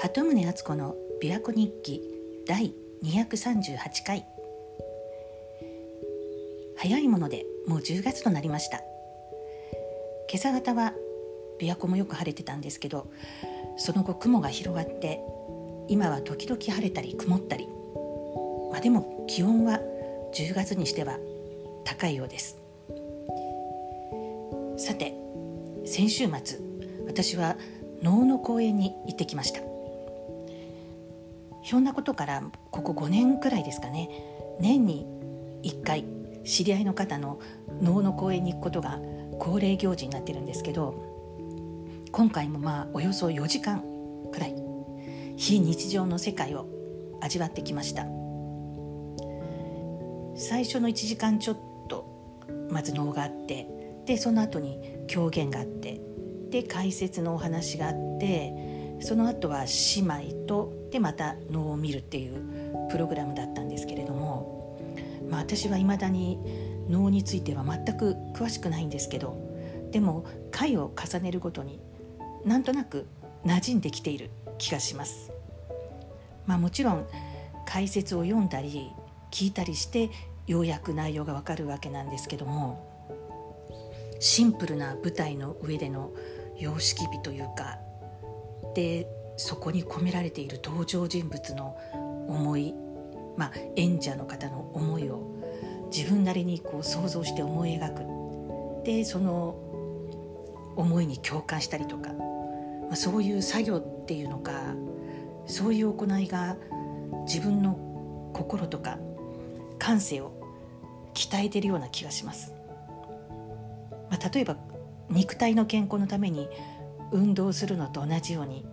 鳩宗敦子の琵琶湖日記第238回。早いものでもう10月となりました。今朝方は琵琶湖もよく晴れてたんですけどその後雲が広がって今は時々晴れたり曇ったり。まあでも気温は10月にしては高いようです。さて先週末私は能の公園に行ってきました。ひょんなことからここ5年くらいですかね。年に1回知り合いの方の能の公園に行くことが恒例行事になってるんですけど今回もまあおよそ4時間くらい非日常の世界を味わってきました。最初の1時間ちょっとまず能があってでその後に狂言があってで解説のお話があってその後は姉妹とでまた能を見るっていうプログラムだったんですけれども、まあ、私はいまだに能については全く詳しくないんですけどでも回を重ねるごとになんとなく馴染んできている気がします。まあ、もちろん解説を読んだり聞いたりしてようやく内容がわかるわけなんですけどもシンプルな舞台の上での様式美というかでそこに込められている登場人物の思い、まあ、演者の方の思いを自分なりにこう想像して思い描くでその思いに共感したりとか、まあ、そういう作業っていうのかそういう行いが自分の心とか感性を鍛えてるような気がします。まあ、例えば肉体の健康のために運動するのと同じように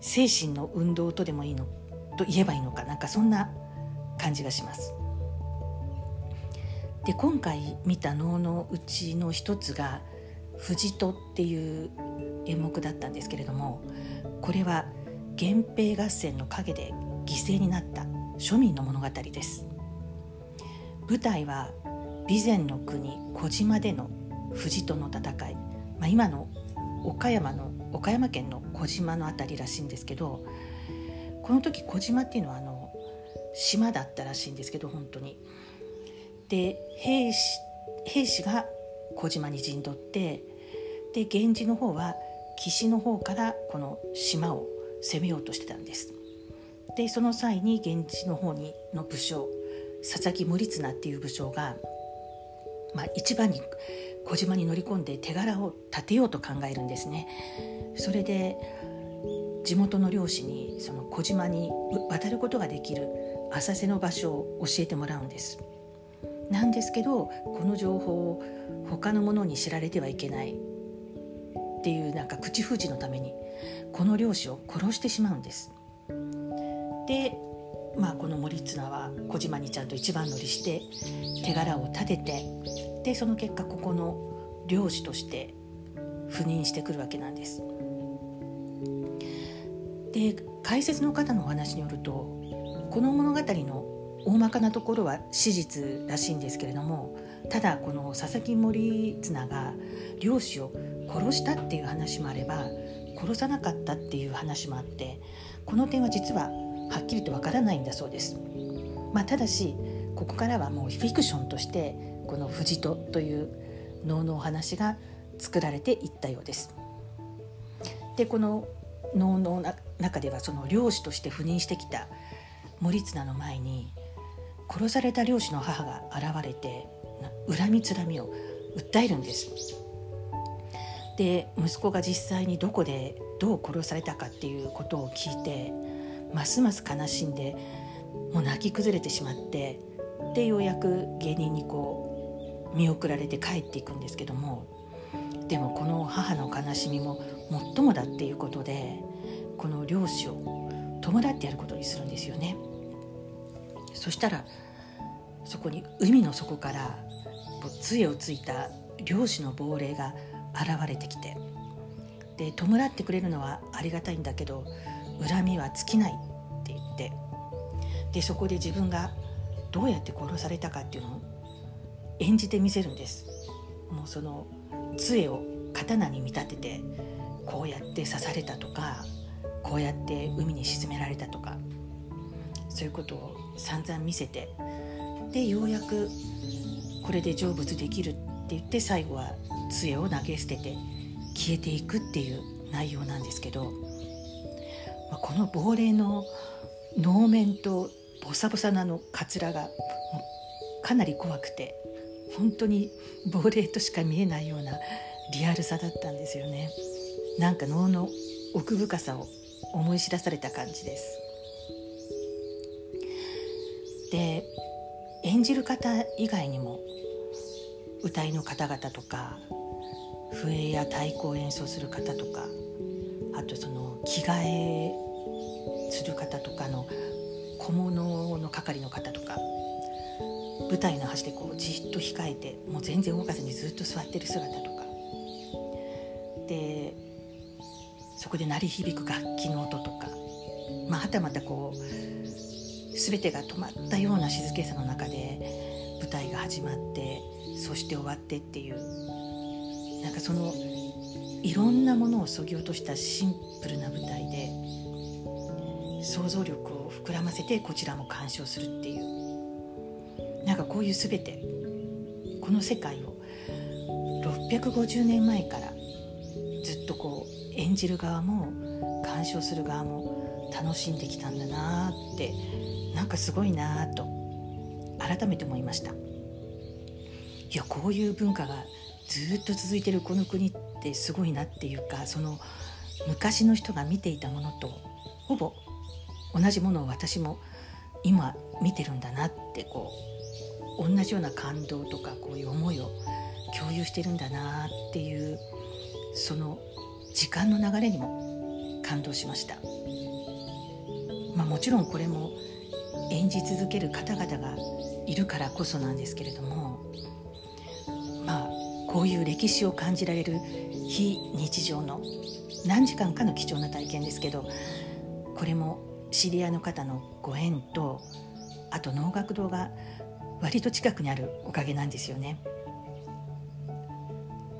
精神の運動とでもいいのと言えばいいのかなんかそんな感じがします。で今回見た能のうちの一つが「藤戸」っていう演目だったんですけれどもこれは源平合戦の陰で犠牲になった庶民の物語です。舞台は備前の国小島での藤戸の戦い、まあ、今の岡山の岡山県の小島の辺りらしいんですけどこの時小島っていうのはあの島だったらしいんですけど本当に。で兵士兵士が小島に陣取ってで源氏の方は岸の方からこの島を攻めようとしてたんです。でその際に源氏の方にの武将佐々木盛綱っていう武将が、まあ、一番に小島に乗り込んで手柄を立てようと考えるんですね。それで地元の漁師にその小島に渡ることができる浅瀬の場所を教えてもらうんです。なんですけどこの情報を他の者に知られてはいけないっていうなんか口封じのためにこの漁師を殺してしまうんです。でまあ、この森綱は小島にちゃんと一番乗りして手柄を立ててでその結果ここの漁師として赴任してくるわけなんです。で解説の方のお話によるとこの物語の大まかなところは史実らしいんですけれどもただこの佐々木森綱が漁師を殺したっていう話もあれば殺さなかったっていう話もあってこの点は実ははっきりとわからないんだそうです。まあ、ただしここからはもうフィクションとしてこの「藤戸」という能のお話が作られていったようです。でこの能の中ではその漁師として赴任してきた森綱の前に殺された漁師の母が現れて恨みつらみを訴えるんです。で息子が実際にどこでどう殺されたかっていうことを聞いてますます悲しんでもう泣き崩れてしまってでようやく芸人にこう見送られて帰っていくんですけどもでもこの母の悲しみも最もだっていうことでこの漁師を弔ってやることにするんですよね。そしたらそこに海の底から杖をついた漁師の亡霊が現れてきてで弔ってくれるのはありがたいんだけど恨みは尽きないって言ってでそこで自分がどうやって殺されたかっていうのを演じてみせるんです。もうその杖を刀に見立ててこうやって刺されたとかこうやって海に沈められたとかそういうことを散々見せてでようやくこれで成仏できるって言って最後は杖を投げ捨てて消えていくっていう内容なんですけど、まあ、この亡霊の能面とボサボサなのかつらがかなり怖くて本当に亡霊としか見えないようなリアルさだったんですよね。なんか能の奥深さを思い知らされた感じです。で演じる方以外にも歌いの方々とか笛や太鼓を演奏する方とかあとその着替えする方とかの小物の係の方とか舞台の端でこうじっと控えてもう全然動かずにずっと座ってる姿とか。でそこで鳴り響く楽器の音とか、まあ、はたまたこう全てが止まったような静けさの中で舞台が始まってそして終わってっていうなんかそのいろんなものをそぎ落としたシンプルな舞台で想像力を膨らませてこちらも鑑賞するっていう。なんかこういう全てこの世界を650年前からずっとこう演じる側も鑑賞する側も楽しんできたんだなってなんかすごいなと改めて思いました。いやこういう文化がずっと続いてるこの国ってすごいなっていうかその昔の人が見ていたものとほぼ同じものを私も今見てるんだなってこう同じような感動とかこういう思いを共有してるんだなっていうその時間の流れにも感動しました、まあ、もちろんこれも演じ続ける方々がいるからこそなんですけれどもまあこういう歴史を感じられる非日常の何時間かの貴重な体験ですけどこれも知り合いの方のご縁とあと能楽堂が割と近くにあるおかげなんですよね。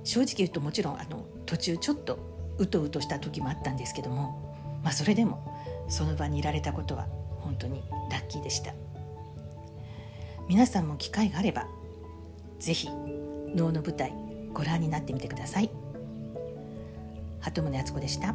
正直言うともちろんあの途中ちょっとうとうとした時もあったんですけども、まあ、それでもその場にいられたことは本当にラッキーでした皆さんも機会があれば是非能の舞台ご覧になってみてください鳩宗敦子でした。